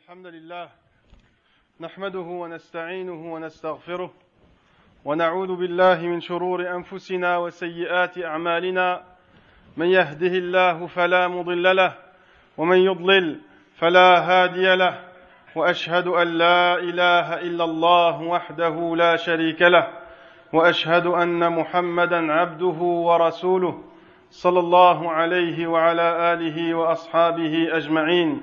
الحمد لله نحمده ونستعينه ونستغفره ونعوذ بالله من شرور أنفسنا وسيئات أعمالنا. من يهده الله فلا مضل له ومن يضلل فلا هادي له وأشهد أن لا إله إلا الله وحده لا شريك له وأشهد أن محمدا عبده ورسوله صلى الله عليه وعلى آله وأصحابه أجمعين.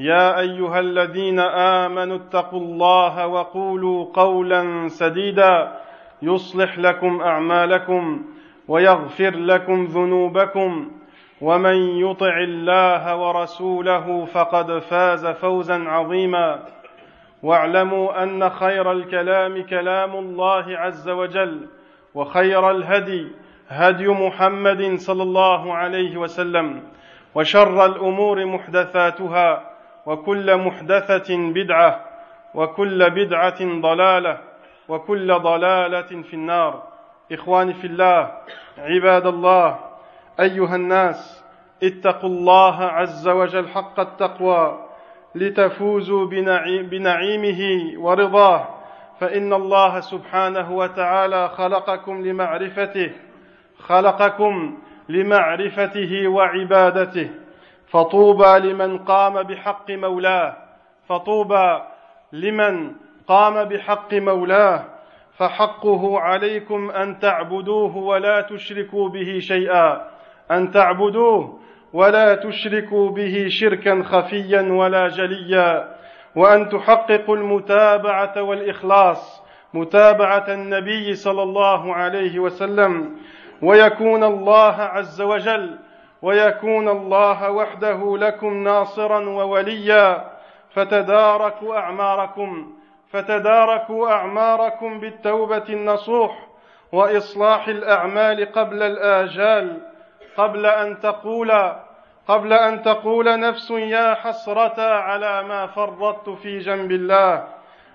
يا أيها الذين آمنوا اتقوا الله وقولوا قولا سديدا يصلح لكم أعمالكم ويغفر لكم ذنوبكم ومن يطع الله ورسوله فقد فاز فوزا عظيما واعلموا أن خير الكلام كلام الله عز وجل وخير الهدي هدي محمد صلى الله عليه وسلم وشر الأمور محدثاتها وكل محدثة بدعة وكل بدعة ضلالة وكل ضلالة في النار. اخواني في الله عباد الله أيها الناس اتقوا الله عز وجل حق التقوى لتفوزوا بنعيمه ورضاه. فإن الله سبحانه وتعالى خلقكم لمعرفته خلقكم لمعرفته وعبادته. فطوبى لمن قام بحق مولاه. فطوبى لمن قام بحق مولاه. فحقه عليكم أن تعبدوه ولا تشركوا به شيئا. أن تعبدوه ولا تشركوا به شركا خفيا ولا جليا. وأن تحققوا المتابعة والإخلاص. متابعة النبي صلى الله عليه وسلم. ويكون الله عز وجل ويكون الله وحده لكم ناصرا ووليا. فتداركوا أعماركم فتداركوا أعماركم بالتوبة النصوح وإصلاح الأعمال قبل الآجال. قبل أن تقول قبل أن تقول نفس يا حسرة على ما فرطت في جنب الله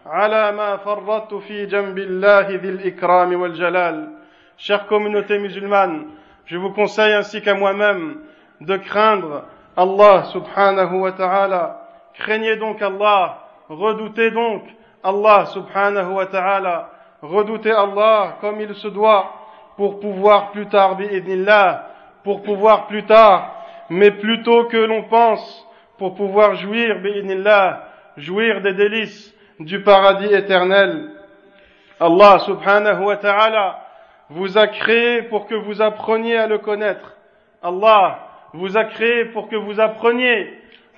على ما فرطت في جنب الله ذي الإكرام والجلال. Chère communauté musulmane je vous conseille ainsi qu'à moi-même de craindre Allah subhanahu wa ta'ala. Craignez donc Allah, redoutez donc Allah subhanahu wa ta'ala, redoutez Allah comme il se doit pour pouvoir plus tard, bi'idnillah, pour pouvoir plus tard, mais plutôt que l'on pense, pour pouvoir jouir, bi'idnillah, jouir des délices du paradis éternel. Allah subhanahu wa ta'ala vous a créé pour que vous appreniez à le connaître. Allah vous a créé pour que vous appreniez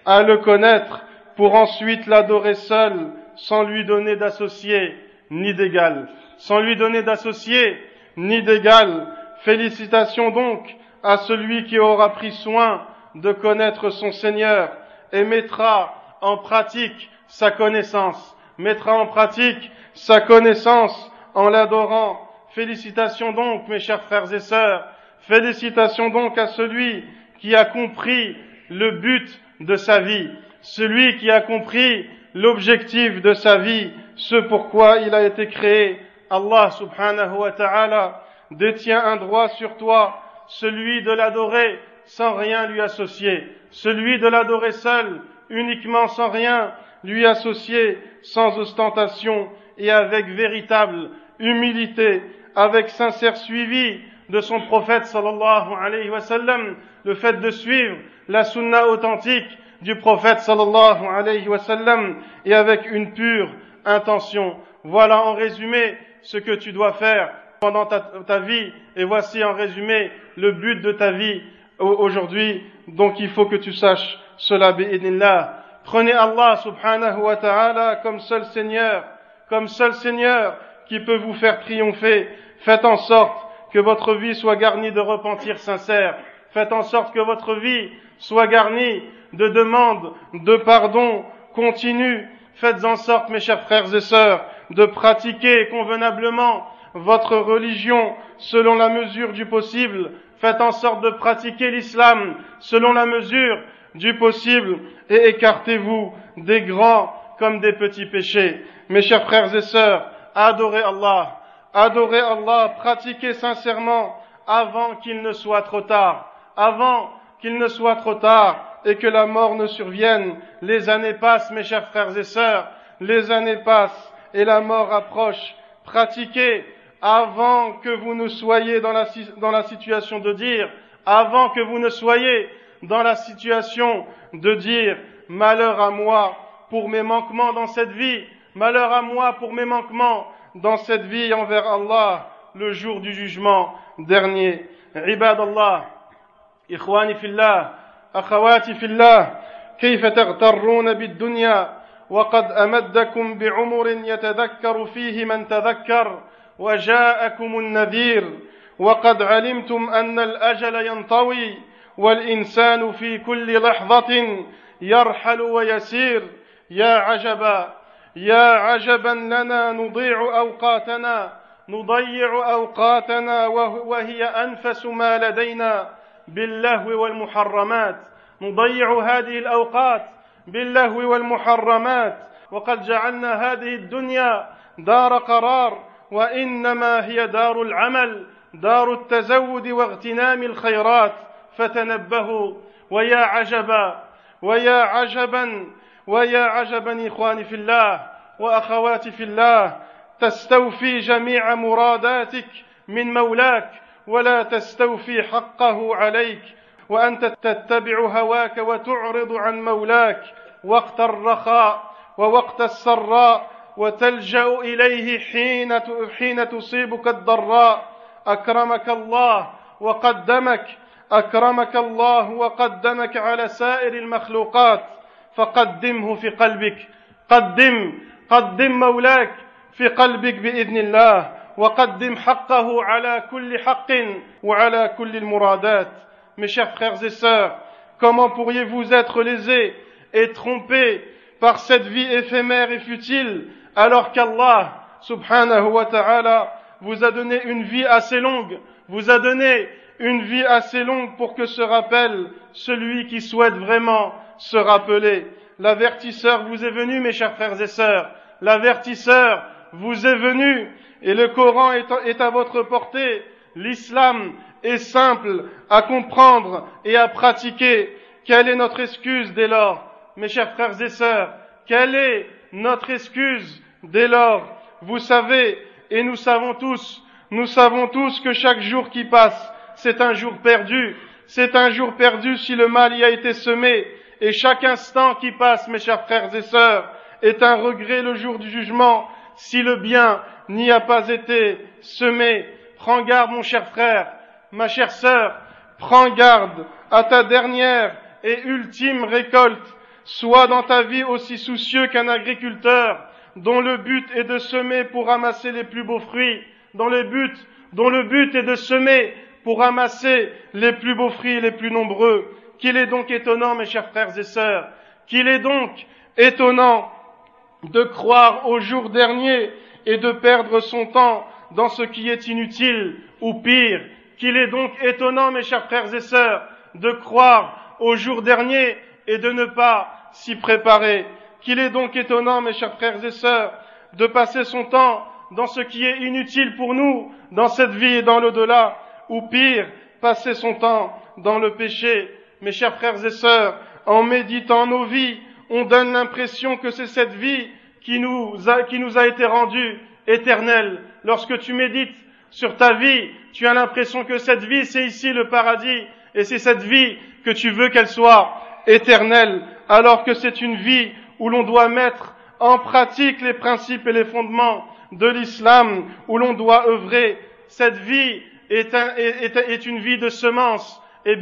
à le connaître, pour ensuite l'adorer seul, sans lui donner d'associé ni d'égal. Sans lui donner d'associé ni d'égal. Félicitations donc à celui qui aura pris soin de connaître son Seigneur et mettra en pratique sa connaissance, mettra en pratique sa connaissance en l'adorant. Félicitations donc, mes chers frères et sœurs, félicitations donc à celui qui a compris le but de sa vie, celui qui a compris l'objectif de sa vie, ce pourquoi il a été créé. Allah subhanahu wa ta'ala détient un droit sur toi, celui de l'adorer sans rien lui associer, celui de l'adorer seul, uniquement sans rien lui associer, sans ostentation et avec véritable humilité, avec sincère suivi de son prophète sallallahu alayhi wa sallam, le fait de suivre la sunna authentique du prophète sallallahu alayhi wa sallam et avec une pure intention. Voilà en résumé ce que tu dois faire pendant ta, vie et voici en résumé le but de ta vie aujourd'hui. Donc il faut que tu saches cela bi'idnillah. Prenez Allah subhanahu wa ta'ala comme seul Seigneur, comme seul Seigneur qui peut vous faire triompher. Faites en sorte que votre vie soit garnie de repentir sincère. Faites en sorte que votre vie soit garnie de demandes de pardon continu. Faites en sorte, mes chers frères et sœurs, de pratiquer convenablement votre religion selon la mesure du possible. Faites en sorte de pratiquer l'islam selon la mesure du possible et écartez-vous des grands comme des petits péchés. Mes chers frères et sœurs, adorez Allah, adorez Allah, pratiquez sincèrement avant qu'il ne soit trop tard, avant qu'il ne soit trop tard et que la mort ne survienne. Les années passent, mes chers frères et sœurs, les années passent et la mort approche. Pratiquez avant que vous ne soyez dans la, situation de dire, avant que vous ne soyez dans la situation de dire malheur à moi pour mes manquements dans cette vie, malheur à moi pour mes manquements dans cette vie envers Allah le jour du jugement dernier. عباد الله إخواني في الله أخواتي في الله كيف تغترون بالدنيا وقد أمدكم بعمر يتذكر فيه من تذكر وجاءكم النذير وقد علمتم أن الأجل ينطوي والإنسان في كل لحظة يرحل ويسير يا عجبا يا عجبا لنا نضيع أوقاتنا نضيع أوقاتنا وهي أنفس ما لدينا باللهو والمحرمات. نضيع هذه الأوقات باللهو والمحرمات. وقد جعلنا هذه الدنيا دار قرار وإنما هي دار العمل دار التزود واغتنام الخيرات. فتنبهوا ويا عجبا ويا عجبا ويا عجبا إخواني في الله. وأخواتي في الله تستوفي جميع مراداتك من مولاك ولا تستوفي حقه عليك وأنت تتبع هواك وتعرض عن مولاك وقت الرخاء ووقت السراء وتلجأ إليه حين حين تصيبك الضراء. أكرمك الله وقدمك أكرمك الله وقدمك على سائر المخلوقات. فقدمه في قلبك قدم قدم مولاك في قلبك باذن الله وقدم حقه على كل حق وعلى كل المرادات mes chers frères et sœurs comment pourriez-vous être lésés et trompés par cette vie éphémère et futile alors qu'Allah subhanahu wa ta'ala vous a donné une vie assez longue vous a donné une vie assez longue pour que se rappelle celui qui souhaite vraiment se rappeler. L'avertisseur vous est venu, mes chers frères et sœurs. L'avertisseur vous est venu et le Coran est à votre portée. L'islam est simple à comprendre et à pratiquer. Quelle est notre excuse dès lors, mes chers frères et sœurs? Quelle est notre excuse dès lors? Vous savez, et nous savons tous, nous savons tous que chaque jour qui passe, c'est un jour perdu. C'est un jour perdu si le mal y a été semé. Et chaque instant qui passe, mes chers frères et sœurs, est un regret le jour du jugement si le bien n'y a pas été semé. Prends garde, mon cher frère, ma chère sœur, prends garde à ta dernière et ultime récolte. Sois dans ta vie aussi soucieux qu'un agriculteur dont le but est de semer pour ramasser les plus beaux fruits, dont le but, dont le but est de semer pour ramasser les plus beaux fruits les plus nombreux. Qu'il est donc étonnant, mes chers frères et sœurs, qu'il est donc étonnant de croire au jour dernier et de perdre son temps dans ce qui est inutile ou pire. Qu'il est donc étonnant, mes chers frères et sœurs, de croire au jour dernier et de ne pas s'y préparer. Qu'il est donc étonnant, mes chers frères et sœurs, de passer son temps dans ce qui est inutile pour nous, dans cette vie et dans l'au-delà, ou pire, passer son temps dans le péché. Mes chers frères et sœurs, en méditant nos vies, on donne l'impression que c'est cette vie qui nous, a, qui nous a été rendue éternelle. Lorsque tu médites sur ta vie, tu as l'impression que cette vie, c'est ici le paradis, et c'est cette vie que tu veux qu'elle soit éternelle, alors que c'est une vie où l'on doit mettre en pratique les principes et les fondements de l'islam, où l'on doit œuvrer. Cette vie est, un, est, est une vie de semence. Et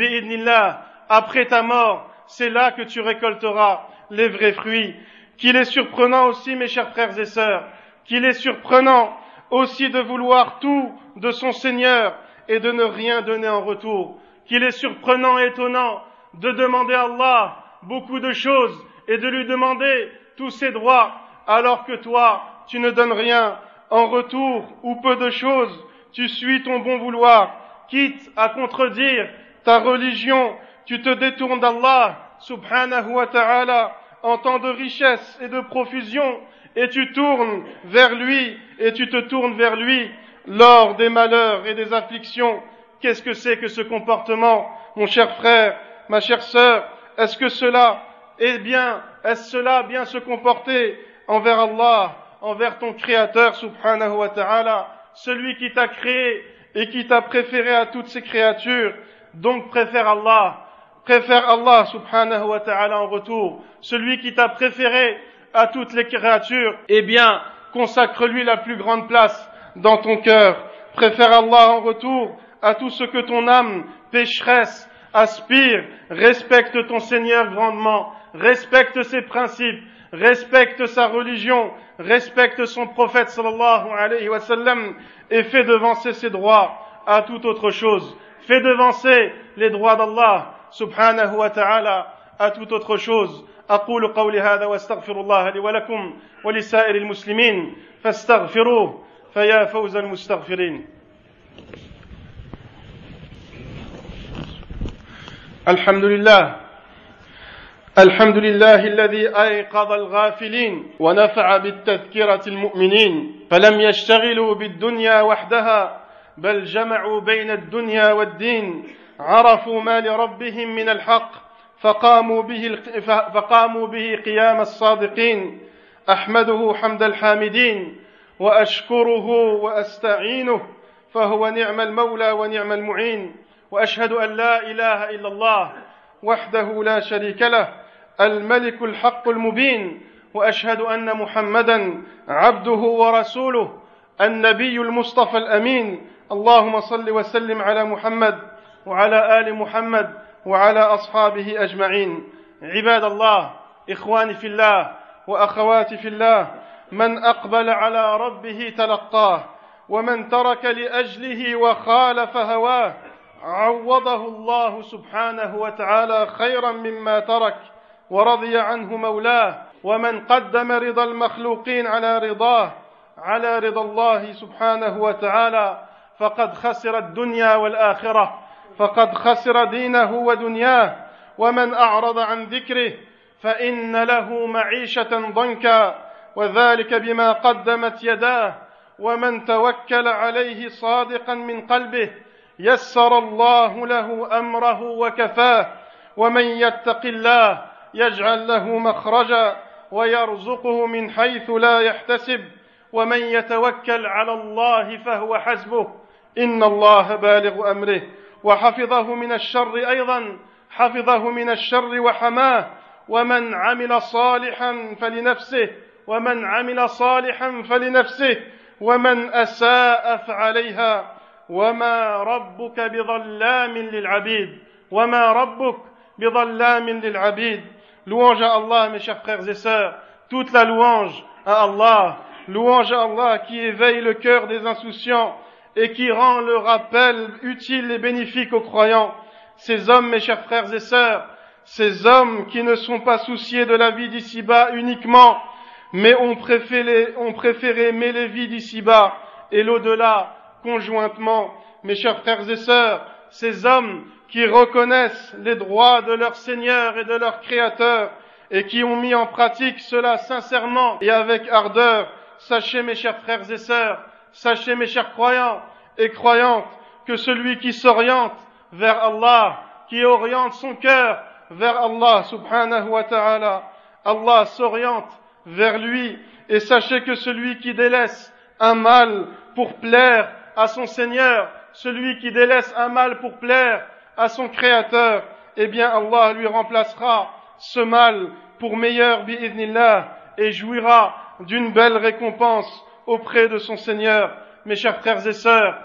après ta mort, c'est là que tu récolteras les vrais fruits. Qu'il est surprenant aussi, mes chers frères et sœurs, qu'il est surprenant aussi de vouloir tout de son Seigneur et de ne rien donner en retour. Qu'il est surprenant et étonnant de demander à Allah beaucoup de choses et de lui demander tous ses droits alors que toi, tu ne donnes rien en retour ou peu de choses, tu suis ton bon vouloir, quitte à contredire ta religion, tu te détournes d'Allah, subhanahu wa ta'ala, en temps de richesse et de profusion, et tu tournes vers lui, et tu te tournes vers lui lors des malheurs et des afflictions. Qu'est-ce que c'est que ce comportement, mon cher frère, ma chère sœur? Est-ce que cela est bien, est-ce cela bien se comporter envers Allah, envers ton Créateur, subhanahu wa ta'ala, celui qui t'a créé et qui t'a préféré à toutes ces créatures, donc préfère Allah, préfère Allah subhanahu wa ta'ala en retour, celui qui t'a préféré à toutes les créatures, eh bien, consacre-lui la plus grande place dans ton cœur. Préfère Allah en retour à tout ce que ton âme pécheresse, aspire, respecte ton Seigneur grandement, respecte ses principes, respecte sa religion, respecte son prophète sallallahu alayhi wa sallam et fait devancer ses droits à toute autre chose. Fait devancer les droits d'Allah wa ta'ala à toute. أقول قولي هذا واستغفر الله لي ولكم ولسائر المسلمين. فاستغفروه فيا فوز المستغفرين. الحمد لله. الحمد لله الذي أيقظ الغافلين ونفع بالتذكرة المؤمنين. فلم يشتغلوا بالدنيا وحدها بل جمعوا بين الدنيا والدين. عرفوا ما لربهم من الحق فقاموا به فقاموا به قيام الصادقين. أحمده حمد الحامدين وأشكره وأستعينه فهو نعم المولى ونعم المعين. وأشهد أن لا إله إلا الله وحده لا شريك له الملك الحق المبين. وأشهد أن محمدا عبده ورسوله النبي المصطفى الأمين. اللهم صل وسلم على محمد وعلى آل محمد وعلى أصحابه أجمعين. عباد الله إخواني في الله وأخواتي في الله من أقبل على ربه تلقاه ومن ترك لأجله وخالف هواه عوضه الله سبحانه وتعالى خيرا مما ترك ورضي عنه مولاه ومن قدم رضا المخلوقين على رضاه على رضا الله سبحانه وتعالى فقد خسر الدنيا والآخرة. فقد خسر دينه ودنياه ومن أعرض عن ذكره فإن له معيشة ضنكا وذلك بما قدمت يداه ومن توكل عليه صادقا من قلبه يسر الله له أمره وكفاه ومن يتق الله يجعل له مخرجا ويرزقه من حيث لا يحتسب ومن يتوكل على الله فهو حسبه إن الله بالغ أمره. وحفظه من الشر أيضا حفظه من الشر وحماه. ومن عمل صالحا فلنفسه ومن عمل صالحا فلنفسه. ومن أساء فعليها. وما ربك بظلام للعبيد. وما ربك بظلام للعبيد. Louange à Allah, mes chers frères et sœurs. Toute la louange à Allah. Louange à Allah qui éveille le cœur des insouciants. Et qui rend le rappel utile et bénéfique aux croyants. Ces hommes, mes chers frères et sœurs, ces hommes qui ne sont pas souciés de la vie d'ici-bas uniquement, mais ont préféré, ont préféré vies d'ici-bas et l'au-delà conjointement. Mes chers frères et sœurs, ces hommes qui reconnaissent les droits de leur Seigneur et de leur Créateur et qui ont mis en pratique cela sincèrement et avec ardeur, sachez mes chers frères et sœurs, sachez mes chers croyants et croyantes que celui qui s'oriente vers Allah, qui oriente son cœur vers Allah subhanahu wa ta'ala, Allah s'oriente vers lui. Et sachez que celui qui délaisse un mal pour plaire à son Seigneur, celui qui délaisse un mal pour plaire à son Créateur, eh bien Allah lui remplacera ce mal pour meilleur bi'idnillah et jouira d'une belle récompense auprès de son Seigneur. Mes chers frères et sœurs,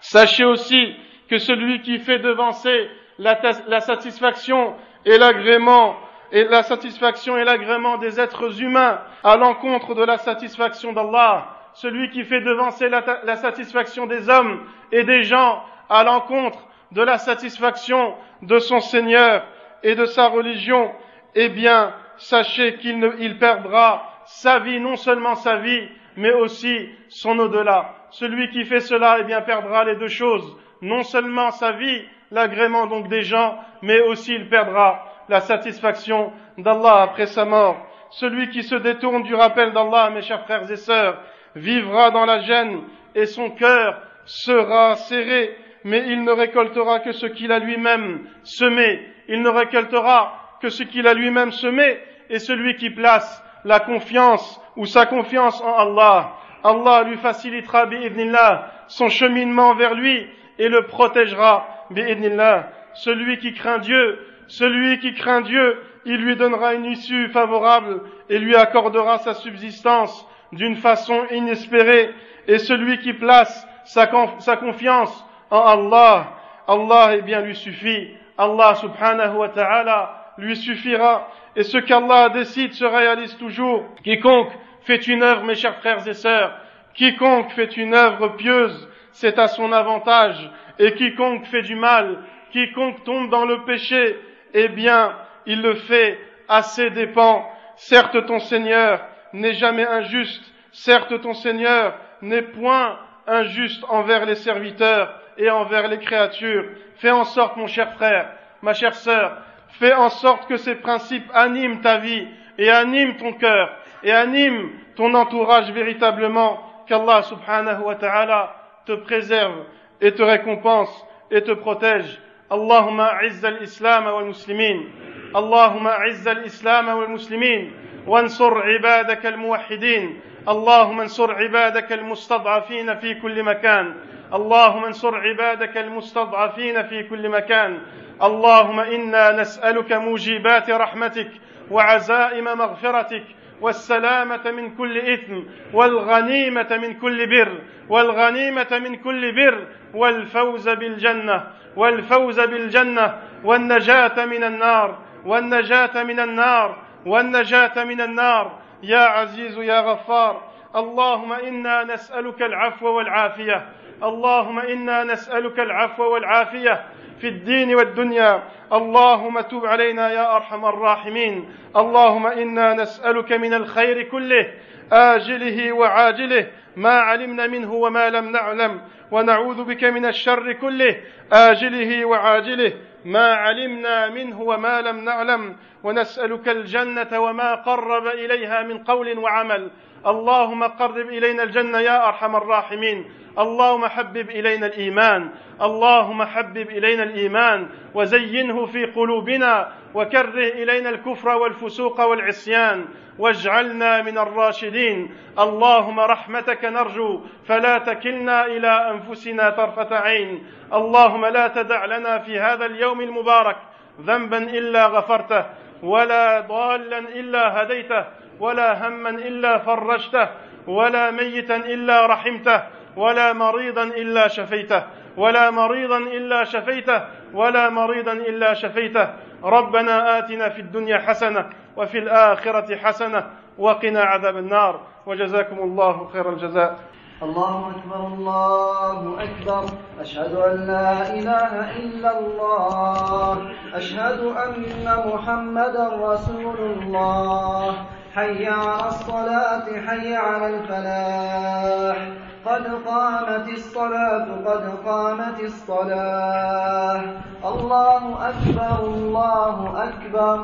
sachez aussi que celui qui fait devancer la, satisfaction et l'agrément et l'agrément des êtres humains à l'encontre de la satisfaction d'Allah, celui qui fait devancer la, satisfaction des hommes et des gens à l'encontre de la satisfaction de son Seigneur et de sa religion, eh bien, sachez qu'il il perdra sa vie, non seulement sa vie, mais aussi son au-delà. Celui qui fait cela, eh bien, perdra les deux choses. Non seulement sa vie, l'agrément donc des gens, mais aussi il perdra la satisfaction d'Allah après sa mort. Celui qui se détourne du rappel d'Allah, mes chers frères et sœurs, vivra dans la gêne et son cœur sera serré, mais il ne récoltera que ce qu'il a lui-même semé. Il ne récoltera que ce qu'il a lui-même semé, et celui qui place la confiance ou sa confiance en Allah, Allah lui facilitera bi'idnillah son cheminement vers lui et le protégera bi'idnillah. Celui qui craint Dieu, celui qui craint Dieu, il lui donnera une issue favorable et lui accordera sa subsistance d'une façon inespérée. Et celui qui place sa, sa confiance en Allah, Allah eh bien lui suffit. Allah subhanahu wa ta'ala lui suffira. Et ce qu'Allah décide se réalise toujours. Quiconque fait une œuvre, mes chers frères et sœurs, quiconque fait une œuvre pieuse, c'est à son avantage. Et quiconque fait du mal, quiconque tombe dans le péché, eh bien, il le fait à ses dépens. Certes, ton Seigneur n'est jamais injuste. Certes, ton Seigneur n'est point injuste envers les serviteurs et envers les créatures. Fais en sorte, mon cher frère, ma chère sœur, fais en sorte que ces principes animent ta vie et animent ton cœur et animent ton entourage véritablement, qu'Allah subhanahu wa ta'ala te préserve et te récompense et te protège. اللهم اعز الاسلام والمسلمين اللهم اعز الاسلام والمسلمين وانصر عبادك الموحدين اللهم انصر عبادك المستضعفين في كل مكان اللهم انصر عبادك المستضعفين في كل مكان. اللهم إنا نسألك موجبات رحمتك وعزائم مغفرتك والسلامة من كل إثم والغنيمة من كل بر والغنيمة من كل بر والفوز بالجنة والفوز بالجنة والنجاة من النار والنجاة من النار والنجاة من النار. يا عزيز يا غفار اللهم إنا نسألك العفو والعافية اللهم إنا نسألك العفو والعافية في الدين والدنيا. اللهم تب علينا يا أرحم الراحمين. اللهم إنا نسألك من الخير كله آجله وعاجله ما علمنا منه وما لم نعلم. ونعوذ بك من الشر كله آجله وعاجله ما علمنا منه وما لم نعلم. ونسألك الجنة وما قرب إليها من قول وعمل. اللهم قرب إلينا الجنة يا أرحم الراحمين. اللهم حبب إلينا الإيمان. اللهم حبب إلينا الإيمان. وزينه في قلوبنا. وكره إلينا الكفر والفسوق والعصيان. واجعلنا من الراشدين. اللهم رحمتك نرجو. فلا تكلنا إلى أنفسنا طرفة عين. اللهم لا تدع لنا في هذا اليوم المبارك ذنبا إلا غفرته ولا ضالا إلا هديته. ولا هما إلا فرجته ولا ميتا إلا رحمته ولا مريضا إلا شفيته ولا مريضا إلا شفيته ولا مريضا إلا شفيته. ربنا آتنا في الدنيا حسنة وفي الآخرة حسنة وقنا عذاب النار. وجزاكم الله خير الجزاء. الله أكبر الله أكبر. أشهد أن لا إله إلا الله. أشهد أن محمدا رسول الله. حي على الصلاة حي على الفلاح. قد قامت الصلاة قد قامت الصلاة. الله أكبر الله أكبر.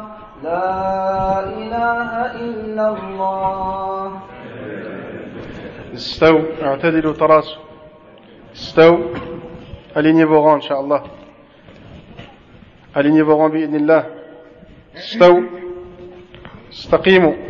لا إله إلا الله. استو اعتدلوا تراسوا استو alignez vos إن شاء الله vos rangs بإذن الله استو استقيموا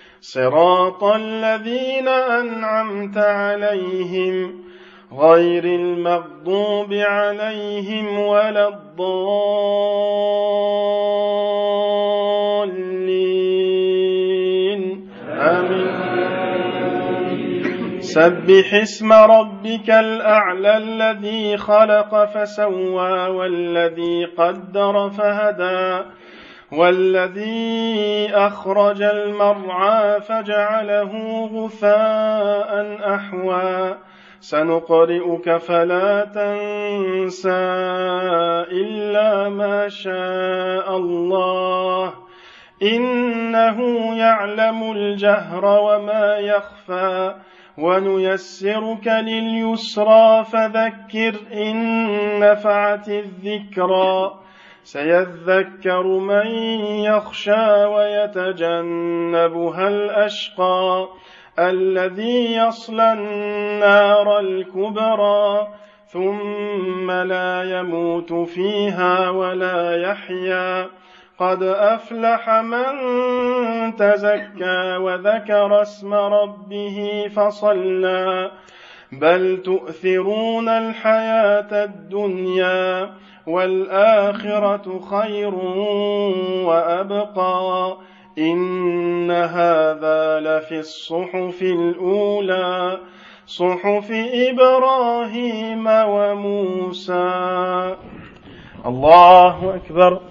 صراط الذين أنعمت عليهم غير المغضوب عليهم ولا الضالين. آمين. سبح اسم ربك الأعلى الذي خلق فسوى والذي قدر فهدى والذي أخرج المرعى فجعله غثاء أحوى. سنقرئك فلا تنسى إلا ما شاء الله. إنه يعلم الجهر وما يخفى. ونيسرك لليسرى فذكر إن نفعت الذكرى. سيذكر من يخشى ويتجنبها الأشقى الذي يصلى النار الكبرى ثم لا يموت فيها ولا يحيا قد أفلح من تزكى وذكر اسم ربه فصلى بل تؤثرون الحياة الدنيا والاخره خير وابقى إن هذا لفي الصحف الأولى صحف إبراهيم وموسى. الله أكبر.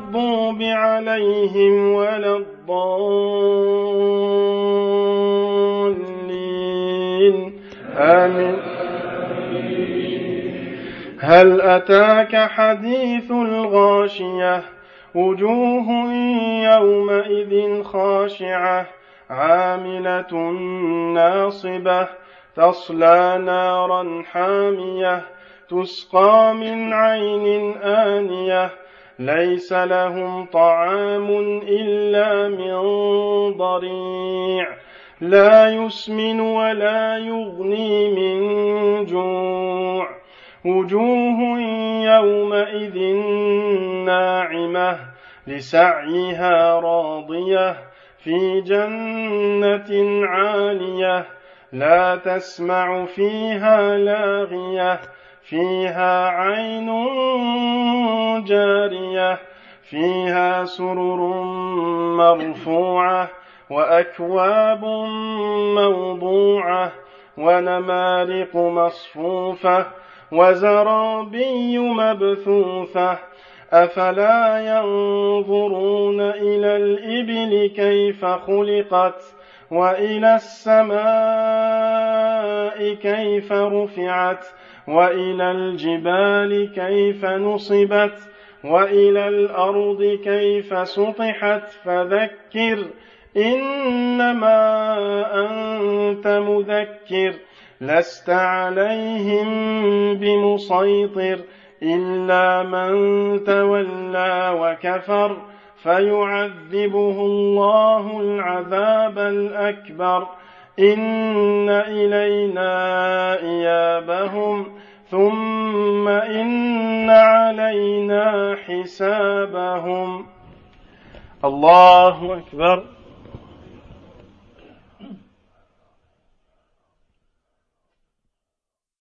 عليهم ولا الضالين. آمين. هل أتاك حديث الغاشية؟ وجوه يومئذ خاشعة عاملة ناصبة تصلى نارا حامية تسقى من عين آنية ليس لهم طعام إلا من ضريع. لا يسمن ولا يغني من جوع. وجوه يومئذ ناعمة لسعيها راضية في جنة عالية لا تسمع فيها لاغية. فيها عين جارية فيها سرر مرفوعة وأكواب موضوعة ونمارق مصفوفة وزرابي مبثوثة. أفلا ينظرون إلى الإبل كيف خلقت وإلى السماء كيف رفعت وإلى الجبال كيف نصبت وإلى الأرض كيف سطحت فذكر إنما أنت مذكر لست عليهم بمسيطر إلا من تولى وكفر فيعذبه الله العذاب الأكبر إن إلينا إيابهم ثم إن علينا حسابهم. الله أكبر.